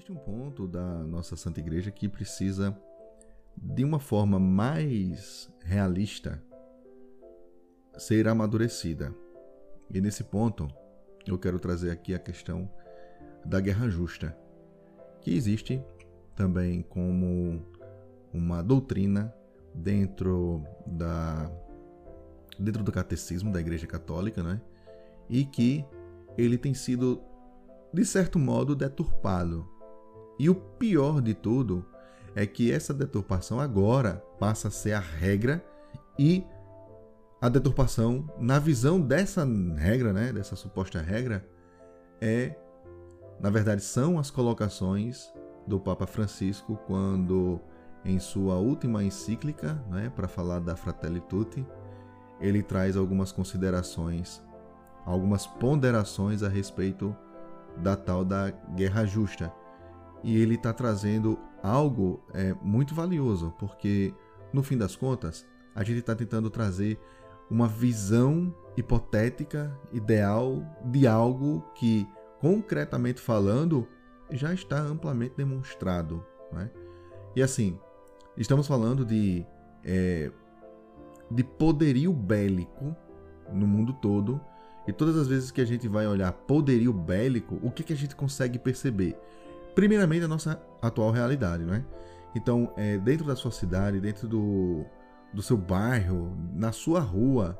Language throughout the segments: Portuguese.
existe um ponto da nossa Santa Igreja que precisa, de uma forma mais realista, ser amadurecida. E nesse ponto, eu quero trazer aqui a questão da guerra justa, que existe também como uma doutrina dentro da dentro do catecismo da Igreja Católica, né? E que ele tem sido de certo modo deturpado. E o pior de tudo é que essa deturpação agora passa a ser a regra e a deturpação, na visão dessa regra, né, dessa suposta regra, é, na verdade, são as colocações do Papa Francisco quando, em sua última encíclica, né, para falar da Fratelli Tutti, ele traz algumas considerações, algumas ponderações a respeito da tal da guerra justa. E ele está trazendo algo é, muito valioso, porque no fim das contas, a gente está tentando trazer uma visão hipotética, ideal de algo que, concretamente falando, já está amplamente demonstrado. Né? E assim, estamos falando de, é, de poderio bélico no mundo todo. E todas as vezes que a gente vai olhar poderio bélico, o que, que a gente consegue perceber? Primeiramente, a nossa atual realidade, né? Então, é, dentro da sua cidade, dentro do, do seu bairro, na sua rua,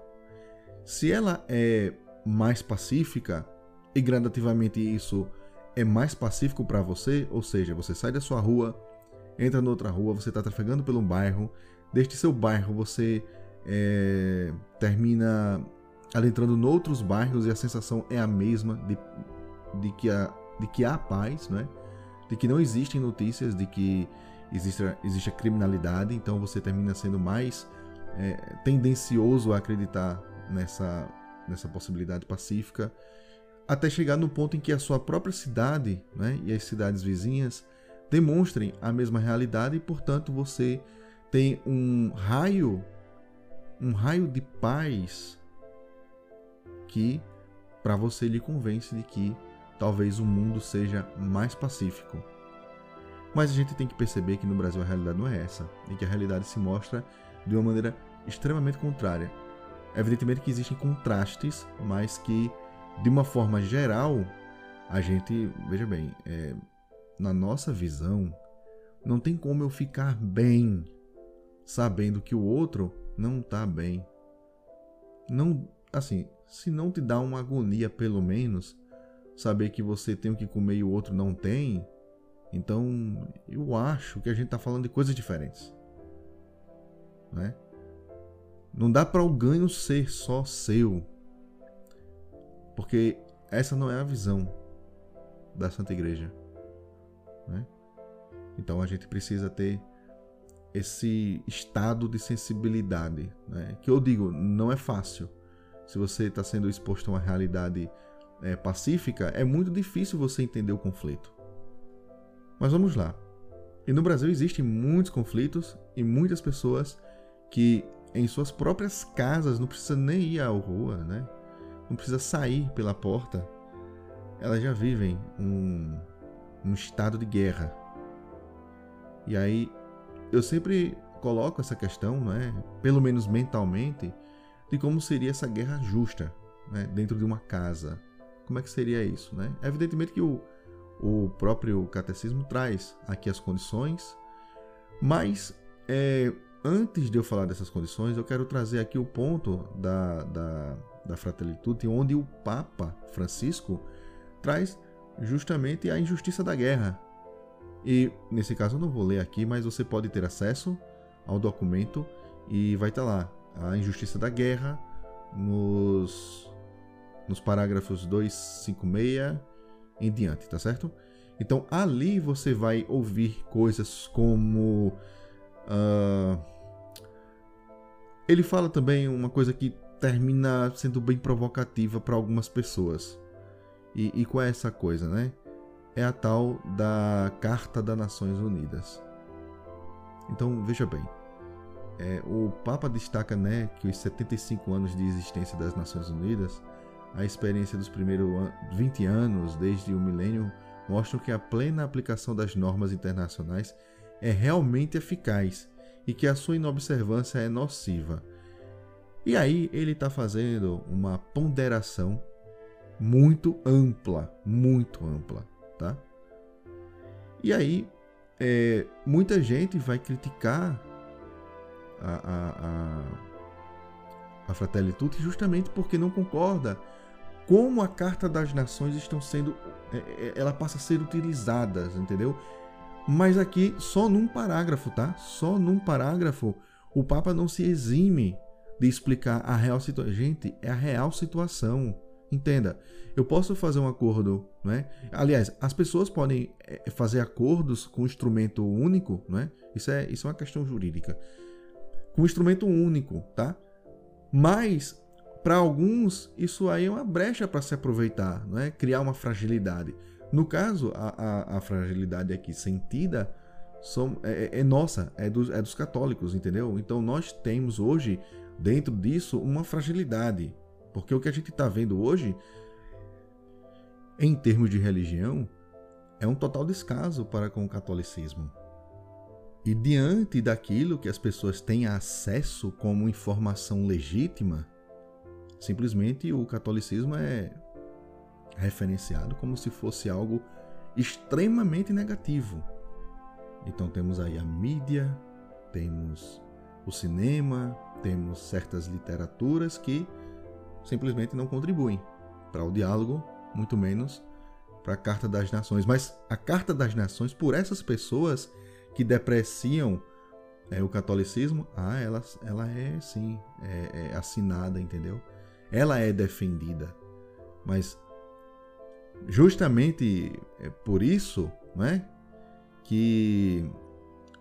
se ela é mais pacífica e gradativamente isso é mais pacífico para você, ou seja, você sai da sua rua, entra noutra rua, você está trafegando pelo bairro, deste seu bairro você é, termina adentrando noutros bairros e a sensação é a mesma de, de, que, a, de que há paz, né? De que não existem notícias de que existe, existe a criminalidade, então você termina sendo mais é, tendencioso a acreditar nessa, nessa possibilidade pacífica, até chegar no ponto em que a sua própria cidade né, e as cidades vizinhas demonstrem a mesma realidade e, portanto, você tem um raio, um raio de paz que para você lhe convence de que talvez o mundo seja mais pacífico. Mas a gente tem que perceber que no Brasil a realidade não é essa, e que a realidade se mostra de uma maneira extremamente contrária. Evidentemente que existem contrastes, mas que, de uma forma geral, a gente, veja bem, é, na nossa visão, não tem como eu ficar bem sabendo que o outro não está bem. Não, assim, se não te dá uma agonia, pelo menos, saber que você tem o que comer e o outro não tem, então eu acho que a gente está falando de coisas diferentes. Né? Não dá para o ganho ser só seu. Porque essa não é a visão da Santa Igreja. Né? Então a gente precisa ter esse estado de sensibilidade. Né? Que eu digo, não é fácil se você está sendo exposto a uma realidade é, pacífica, é muito difícil você entender o conflito. Mas vamos lá. E no Brasil existem muitos conflitos e muitas pessoas que em suas próprias casas não precisa nem ir à rua, né? Não precisa sair pela porta. Elas já vivem um, um estado de guerra. E aí eu sempre coloco essa questão, né? Pelo menos mentalmente, de como seria essa guerra justa né, dentro de uma casa. Como é que seria isso? Né? Evidentemente que o, o próprio catecismo traz aqui as condições, mas é, antes de eu falar dessas condições, eu quero trazer aqui o ponto da, da, da Fratelitude, onde o Papa Francisco traz justamente a injustiça da guerra. E nesse caso eu não vou ler aqui, mas você pode ter acesso ao documento e vai estar lá a injustiça da guerra nos, nos parágrafos 256 em diante, tá certo? Então ali você vai ouvir coisas como. Uh, ele fala também uma coisa que termina sendo bem provocativa para algumas pessoas. E, e qual é essa coisa, né? É a tal da Carta das Nações Unidas. Então veja bem, é, o Papa destaca né, que os 75 anos de existência das Nações Unidas, a experiência dos primeiros 20 anos, desde o milênio, mostram que a plena aplicação das normas internacionais é realmente eficaz e que a sua inobservância é nociva. E aí ele está fazendo uma ponderação muito ampla, muito ampla, tá? E aí é, muita gente vai criticar a, a, a, a Fratelli Tutti justamente porque não concorda como a Carta das Nações estão sendo, é, é, ela passa a ser utilizada, entendeu? Mas aqui só num parágrafo, tá? Só num parágrafo o Papa não se exime de explicar a real situação. Gente, é a real situação. Entenda, eu posso fazer um acordo, né? Aliás, as pessoas podem é, fazer acordos com um instrumento único, né? Isso é, isso é uma questão jurídica. Com um instrumento único, tá? Mas para alguns isso aí é uma brecha para se aproveitar, não é? Criar uma fragilidade. No caso, a, a, a fragilidade aqui sentida é, é, é, nossa, é dos, é dos católicos, entendeu? Então nós temos hoje dentro disso uma fragilidade, porque o que a gente está vendo hoje, em termos de religião, é um total descaso para com o catolicismo. E diante daquilo que as pessoas têm acesso como informação legítima, simplesmente o catolicismo é referenciado como se fosse algo extremamente negativo. Então temos aí a mídia, temos o cinema, temos certas literaturas que simplesmente não contribuem para o diálogo, muito menos para a Carta das Nações. Mas a Carta das Nações, por essas pessoas que depreciam é, o catolicismo, ah, ela, ela é sim é, é assinada, entendeu? Ela é defendida. Mas justamente é por isso, não é, que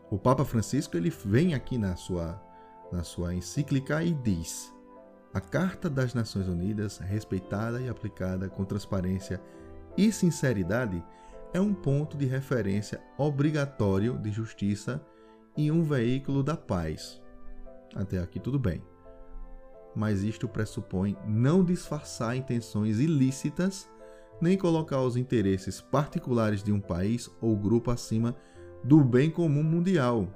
o Papa Francisco ele vem aqui na sua na sua encíclica e diz: a Carta das Nações Unidas, respeitada e aplicada com transparência e sinceridade, é um ponto de referência obrigatório de justiça e um veículo da paz. Até aqui tudo bem. Mas isto pressupõe não disfarçar intenções ilícitas, nem colocar os interesses particulares de um país ou grupo acima do bem comum mundial.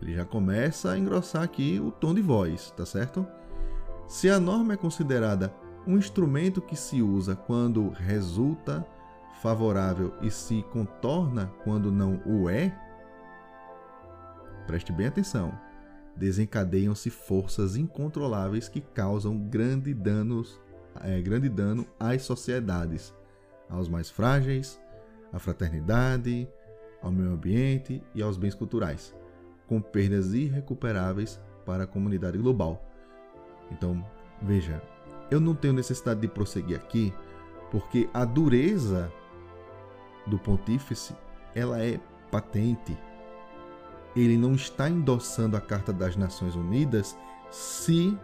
Ele já começa a engrossar aqui o tom de voz, tá certo? Se a norma é considerada um instrumento que se usa quando resulta favorável e se contorna quando não o é, preste bem atenção. Desencadeiam-se forças incontroláveis que causam grande, danos, é, grande dano às sociedades, aos mais frágeis, à fraternidade, ao meio ambiente e aos bens culturais, com perdas irrecuperáveis para a comunidade global então, veja, eu não tenho necessidade de prosseguir aqui, porque a dureza do pontífice, ela é patente. Ele não está endossando a Carta das Nações Unidas se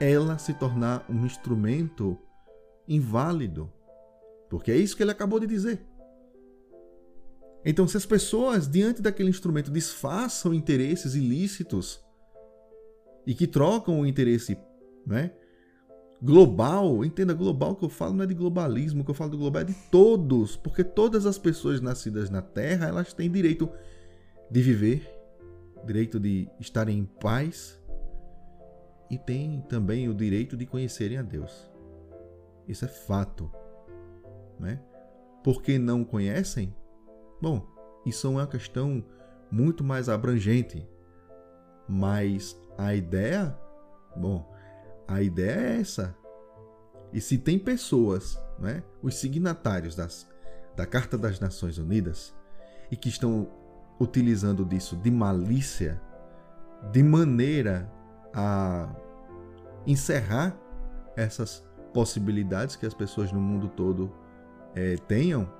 ela se tornar um instrumento inválido. Porque é isso que ele acabou de dizer. Então, se as pessoas, diante daquele instrumento, disfarçam interesses ilícitos e que trocam o interesse né? Global, entenda global que eu falo não é de globalismo, que eu falo do global é de todos, porque todas as pessoas nascidas na Terra, elas têm direito de viver, direito de estar em paz e têm também o direito de conhecerem a Deus. Isso é fato, né? Porque não conhecem? Bom, isso é uma questão muito mais abrangente. Mas a ideia, bom, a ideia é essa. E se tem pessoas, né, os signatários das, da Carta das Nações Unidas, e que estão utilizando disso de malícia, de maneira a encerrar essas possibilidades que as pessoas no mundo todo é, tenham,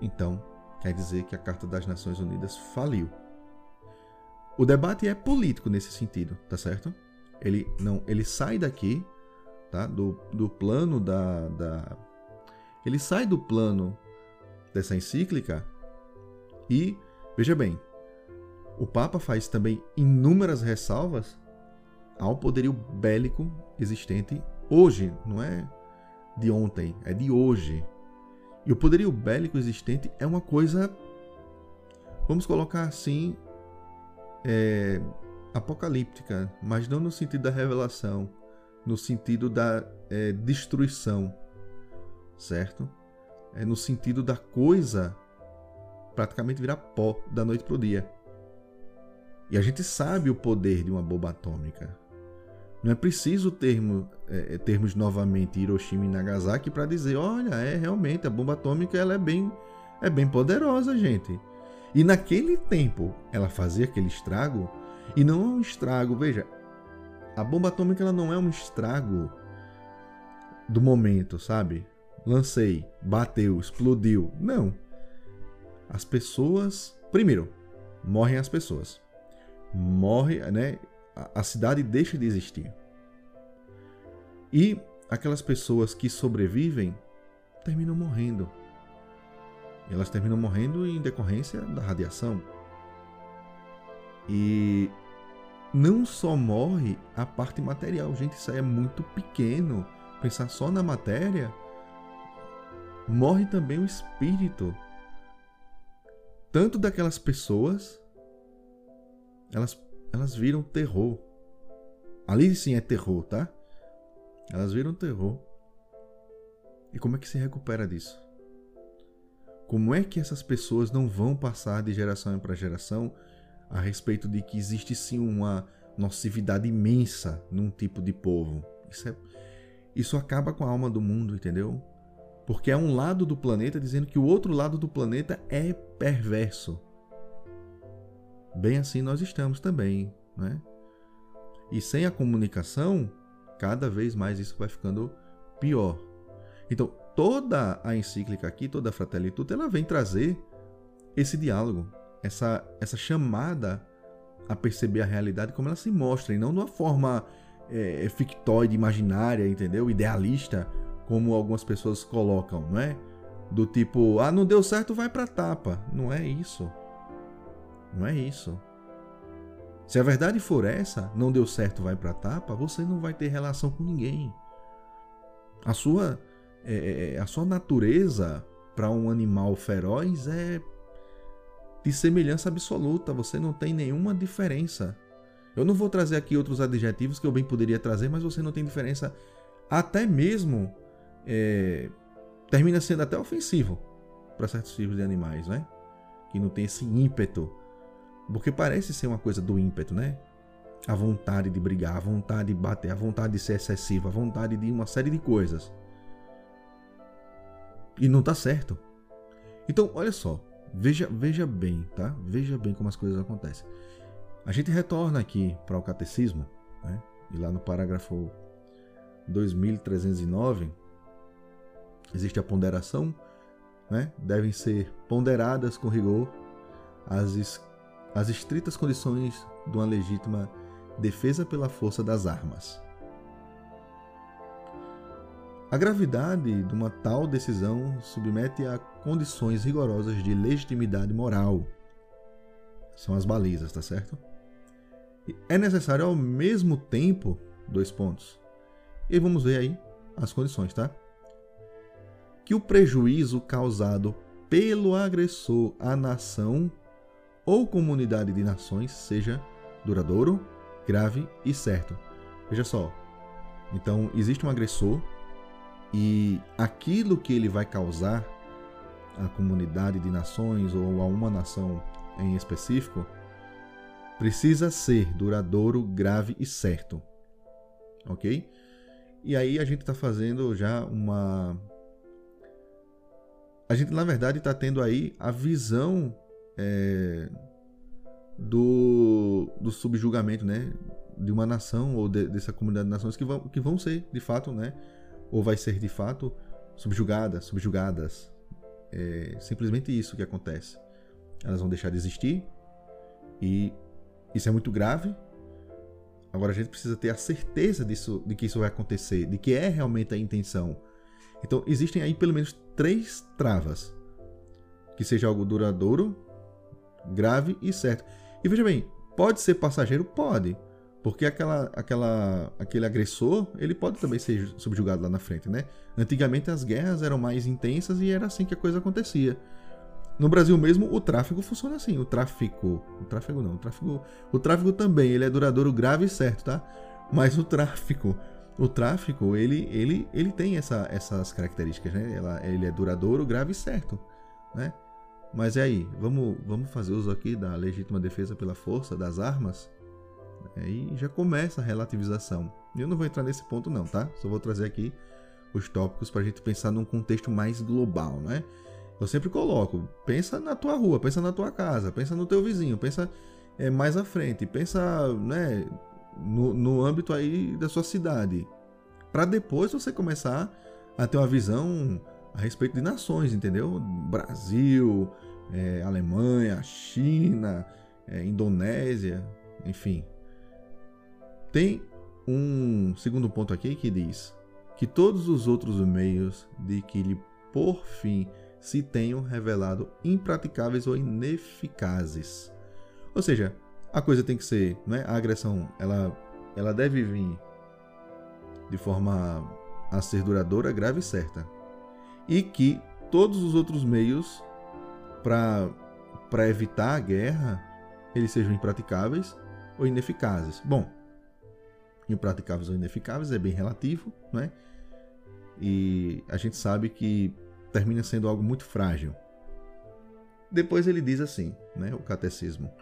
então quer dizer que a Carta das Nações Unidas faliu. O debate é político nesse sentido, tá certo? ele não, ele sai daqui, tá? Do, do plano da, da, ele sai do plano dessa encíclica e veja bem, o Papa faz também inúmeras ressalvas ao poderio bélico existente hoje, não é de ontem, é de hoje. E o poderio bélico existente é uma coisa, vamos colocar assim, é, apocalíptica, mas não no sentido da revelação, no sentido da é, destruição, certo? É no sentido da coisa praticamente virar pó da noite para o dia. E a gente sabe o poder de uma bomba atômica. Não é preciso termo, é, é termos novamente Hiroshima e Nagasaki para dizer, olha, é realmente a bomba atômica ela é bem, é bem poderosa, gente. E naquele tempo ela fazia aquele estrago e não é um estrago, veja, a bomba atômica ela não é um estrago do momento, sabe? Lancei, bateu, explodiu. Não. As pessoas, primeiro, morrem as pessoas. Morre, né? a cidade deixa de existir. E aquelas pessoas que sobrevivem terminam morrendo. Elas terminam morrendo em decorrência da radiação. E não só morre a parte material, gente, isso aí é muito pequeno. Pensar só na matéria, morre também o espírito. Tanto daquelas pessoas, elas elas viram terror. Ali sim é terror, tá? Elas viram terror. E como é que se recupera disso? Como é que essas pessoas não vão passar de geração para geração a respeito de que existe sim uma nocividade imensa num tipo de povo? Isso, é, isso acaba com a alma do mundo, entendeu? Porque é um lado do planeta dizendo que o outro lado do planeta é perverso. Bem assim nós estamos também, né? E sem a comunicação, cada vez mais isso vai ficando pior. Então, toda a encíclica aqui, toda a Fratelli Tutti, ela vem trazer esse diálogo, essa, essa chamada a perceber a realidade como ela se mostra, e não de uma forma é, fictóide, imaginária, entendeu? Idealista, como algumas pessoas colocam, não é? Do tipo, ah, não deu certo, vai pra tapa. Não é isso. Não é isso. Se a verdade for essa, não deu certo, vai para tapa, você não vai ter relação com ninguém. A sua, é, é, é a sua natureza para um animal feroz é de semelhança absoluta, você não tem nenhuma diferença. Eu não vou trazer aqui outros adjetivos que eu bem poderia trazer, mas você não tem diferença. Até mesmo é, termina sendo até ofensivo para certos tipos de animais, né? Que não tem esse ímpeto porque parece ser uma coisa do ímpeto, né? A vontade de brigar, a vontade de bater, a vontade de ser excessiva, a vontade de uma série de coisas. E não tá certo. Então, olha só, veja, veja bem, tá? Veja bem como as coisas acontecem. A gente retorna aqui para o catecismo, né? E lá no parágrafo 2309 existe a ponderação, né? Devem ser ponderadas com rigor as as estritas condições de uma legítima defesa pela força das armas. A gravidade de uma tal decisão submete a condições rigorosas de legitimidade moral. São as balizas, tá certo? E é necessário ao mesmo tempo dois pontos. E vamos ver aí as condições, tá? Que o prejuízo causado pelo agressor à nação ou comunidade de nações seja duradouro, grave e certo. Veja só. Então, existe um agressor e aquilo que ele vai causar à comunidade de nações ou a uma nação em específico precisa ser duradouro, grave e certo. Ok? E aí a gente está fazendo já uma. A gente, na verdade, está tendo aí a visão é, do, do subjugamento, né? De uma nação ou de, dessa comunidade de nações que vão, que vão ser, de fato, né? Ou vai ser, de fato, subjugadas, subjugadas. É simplesmente isso que acontece. Elas vão deixar de existir e isso é muito grave. Agora a gente precisa ter a certeza disso, de que isso vai acontecer, de que é realmente a intenção. Então existem aí pelo menos três travas: que seja algo duradouro, grave e certo. E veja bem, pode ser passageiro? Pode. Porque aquela, aquela, aquele agressor, ele pode também ser subjugado lá na frente, né? Antigamente as guerras eram mais intensas e era assim que a coisa acontecia. No Brasil mesmo, o tráfico funciona assim. O tráfico. O tráfego não. O tráfico, o tráfico também, ele é duradouro, grave e certo, tá? Mas o tráfico. O tráfico, ele, ele, ele tem essa, essas características, né? Ela, ele é duradouro, grave e certo, né? Mas é aí, vamos, vamos fazer uso aqui da legítima defesa pela força das armas? Aí já começa a relativização. Eu não vou entrar nesse ponto não, tá? Só vou trazer aqui os tópicos para a gente pensar num contexto mais global, né? Eu sempre coloco, pensa na tua rua, pensa na tua casa, pensa no teu vizinho, pensa é, mais à frente, pensa né, no, no âmbito aí da sua cidade, para depois você começar a ter uma visão a respeito de nações, entendeu? Brasil, é, Alemanha, China, é, Indonésia, enfim. Tem um segundo ponto aqui que diz que todos os outros meios de que lhe por fim se tenham revelado impraticáveis ou ineficazes. Ou seja, a coisa tem que ser, né? A agressão, ela, ela deve vir de forma a ser duradoura, grave e certa. E que todos os outros meios para evitar a guerra, eles sejam impraticáveis ou ineficazes. Bom, impraticáveis ou ineficáveis é bem relativo, né? E a gente sabe que termina sendo algo muito frágil. Depois ele diz assim, né, o catecismo,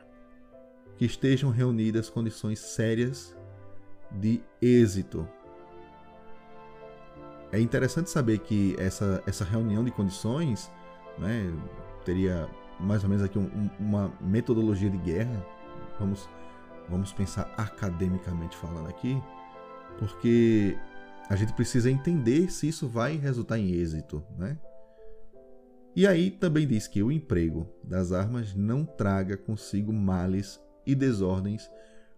que estejam reunidas condições sérias de êxito. É interessante saber que essa, essa reunião de condições né, teria mais ou menos aqui um, uma metodologia de guerra. Vamos, vamos pensar academicamente falando aqui, porque a gente precisa entender se isso vai resultar em êxito, né? E aí também diz que o emprego das armas não traga consigo males e desordens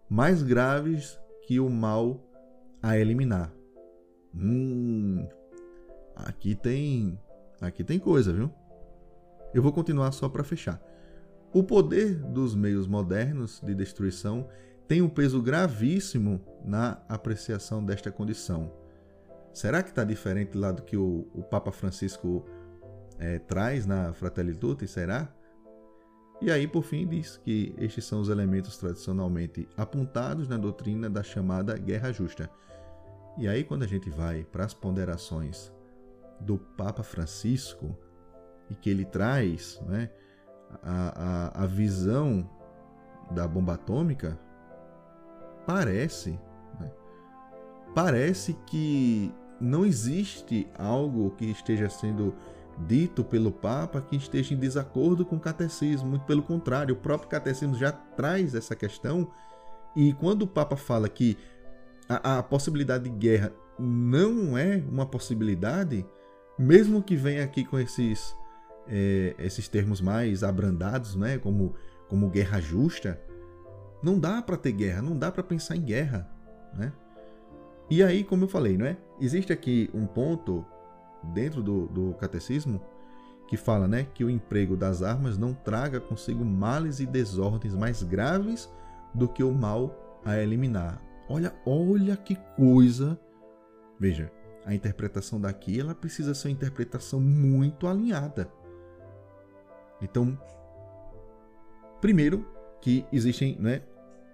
mais graves que o mal a eliminar. Hum, aqui tem, aqui tem coisa, viu? Eu vou continuar só para fechar. O poder dos meios modernos de destruição tem um peso gravíssimo na apreciação desta condição. Será que está diferente lá do que o, o Papa Francisco é, traz na Fratelli Tutti, será? E aí, por fim, diz que estes são os elementos tradicionalmente apontados na doutrina da chamada guerra justa. E aí, quando a gente vai para as ponderações do Papa Francisco, e que ele traz né, a, a, a visão da bomba atômica, parece, né, parece que não existe algo que esteja sendo dito pelo Papa que esteja em desacordo com o catecismo. Muito pelo contrário, o próprio catecismo já traz essa questão. E quando o Papa fala que a, a possibilidade de guerra não é uma possibilidade, mesmo que venha aqui com esses, é, esses termos mais abrandados, né, como, como guerra justa, não dá para ter guerra, não dá para pensar em guerra, né? E aí, como eu falei, não é? Existe aqui um ponto dentro do, do catecismo que fala né, que o emprego das armas não traga consigo males e desordens mais graves do que o mal a eliminar. Olha, olha que coisa. Veja, a interpretação daqui ela precisa ser uma interpretação muito alinhada. Então, primeiro que existem né,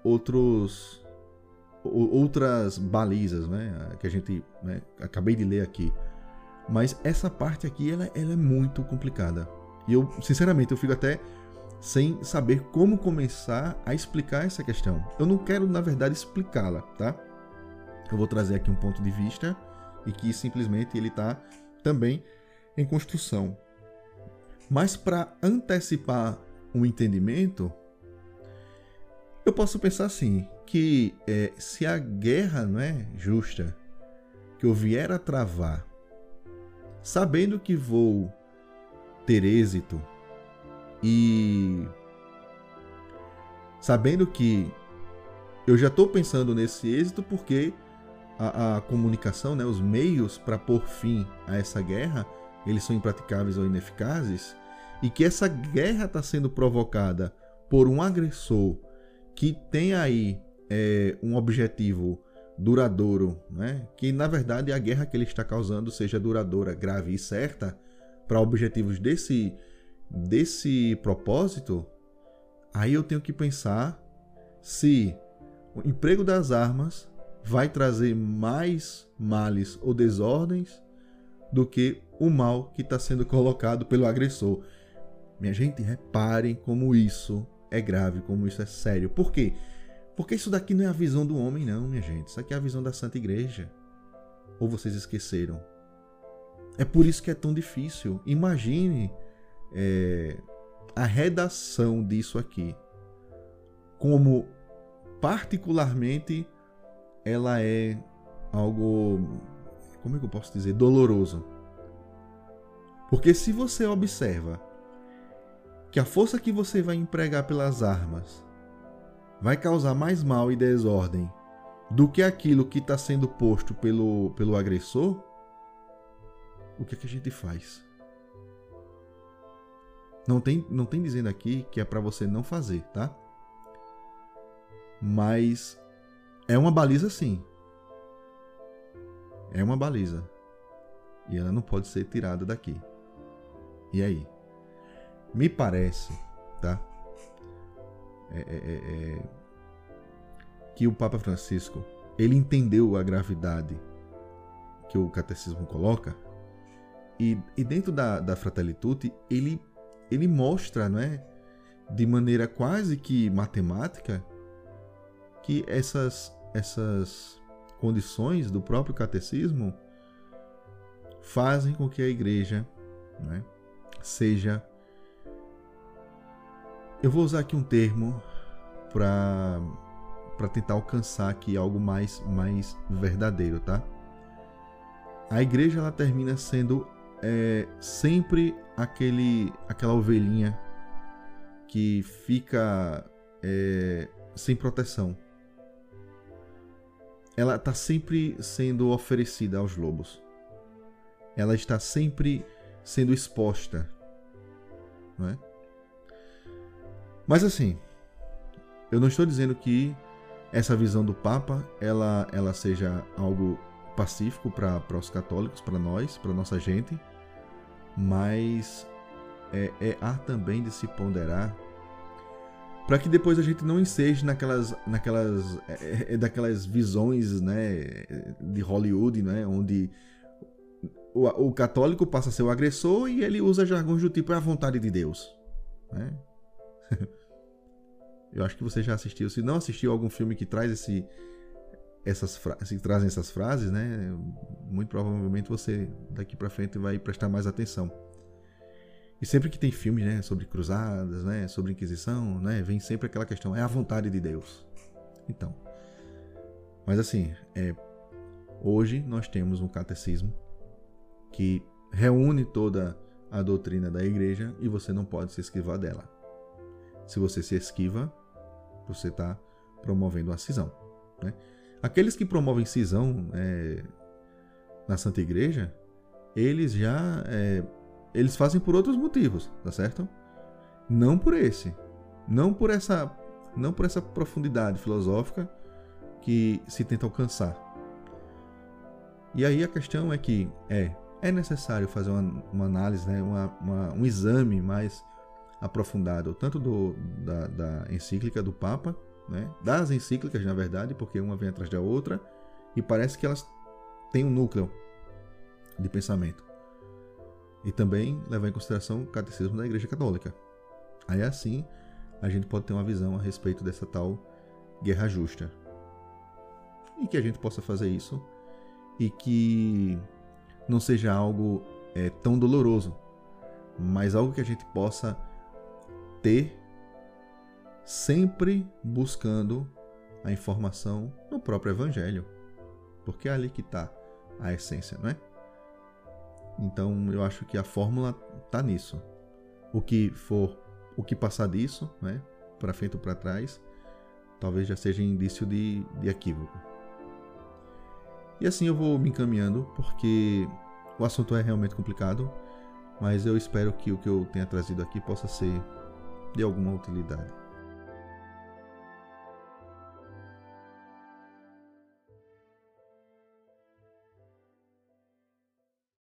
outros outras balizas né, que a gente né, acabei de ler aqui mas essa parte aqui, ela, ela é muito complicada. E eu, sinceramente, eu fico até sem saber como começar a explicar essa questão. Eu não quero, na verdade, explicá-la, tá? Eu vou trazer aqui um ponto de vista e que simplesmente ele está também em construção. Mas para antecipar um entendimento, eu posso pensar assim, que é, se a guerra não é justa, que eu vier a travar sabendo que vou ter êxito e sabendo que eu já estou pensando nesse êxito porque a, a comunicação, né, os meios para pôr fim a essa guerra, eles são impraticáveis ou ineficazes, e que essa guerra está sendo provocada por um agressor que tem aí é, um objetivo duradouro, né? que na verdade a guerra que ele está causando seja duradoura, grave e certa para objetivos desse, desse propósito, aí eu tenho que pensar se o emprego das armas vai trazer mais males ou desordens do que o mal que está sendo colocado pelo agressor. Minha gente, reparem como isso é grave, como isso é sério. Por quê? Porque isso daqui não é a visão do homem, não, minha gente. Isso aqui é a visão da Santa Igreja. Ou vocês esqueceram? É por isso que é tão difícil. Imagine é, a redação disso aqui. Como particularmente ela é algo, como é que eu posso dizer, doloroso. Porque se você observa que a força que você vai empregar pelas armas vai causar mais mal e desordem do que aquilo que está sendo posto pelo, pelo agressor, o que, é que a gente faz? Não tem, não tem dizendo aqui que é para você não fazer, tá? Mas é uma baliza sim. É uma baliza. E ela não pode ser tirada daqui. E aí? Me parece, tá? É, é, é, é, que o Papa Francisco ele entendeu a gravidade que o catecismo coloca e, e dentro da, da Fratelli Tutti ele, ele mostra, não é, de maneira quase que matemática que essas essas condições do próprio catecismo fazem com que a igreja né, seja eu vou usar aqui um termo para para tentar alcançar aqui algo mais mais verdadeiro, tá? A igreja ela termina sendo é, sempre aquele aquela ovelhinha que fica é, sem proteção. Ela está sempre sendo oferecida aos lobos. Ela está sempre sendo exposta, não é? Mas assim, eu não estou dizendo que essa visão do Papa ela, ela seja algo pacífico para os católicos, para nós, para nossa gente, mas é, é, há também de se ponderar para que depois a gente não enseje naquelas, naquelas, é, é, daquelas visões, né, de Hollywood, né, onde o, o, católico passa a ser o agressor e ele usa jargões do tipo é a vontade de Deus, né? Eu acho que você já assistiu. Se não assistiu algum filme que traz esse, essas que trazem essas frases, né? Muito provavelmente você daqui para frente vai prestar mais atenção. E sempre que tem filmes, né, sobre cruzadas, né, sobre inquisição, né, vem sempre aquela questão: é a vontade de Deus. Então, mas assim, é, hoje nós temos um catecismo que reúne toda a doutrina da igreja e você não pode se esquivar dela. Se você se esquiva, você está promovendo a cisão. Né? Aqueles que promovem cisão é, na Santa Igreja, eles já é, eles fazem por outros motivos, tá certo? Não por esse, não por essa, não por essa profundidade filosófica que se tenta alcançar. E aí a questão é que é é necessário fazer uma, uma análise, né, uma, uma, um exame mais aprofundado, tanto do, da, da encíclica do Papa, né? das encíclicas, na verdade, porque uma vem atrás da outra, e parece que elas têm um núcleo de pensamento. E também levar em consideração o catecismo da Igreja Católica. Aí assim a gente pode ter uma visão a respeito dessa tal guerra justa. E que a gente possa fazer isso e que não seja algo é, tão doloroso, mas algo que a gente possa ter sempre buscando a informação no próprio Evangelho, porque é ali que está a essência, não é? Então eu acho que a fórmula está nisso. O que for, o que passar disso, né, para frente ou para trás, talvez já seja indício de, de equívoco. E assim eu vou me encaminhando, porque o assunto é realmente complicado, mas eu espero que o que eu tenha trazido aqui possa ser de alguma utilidade.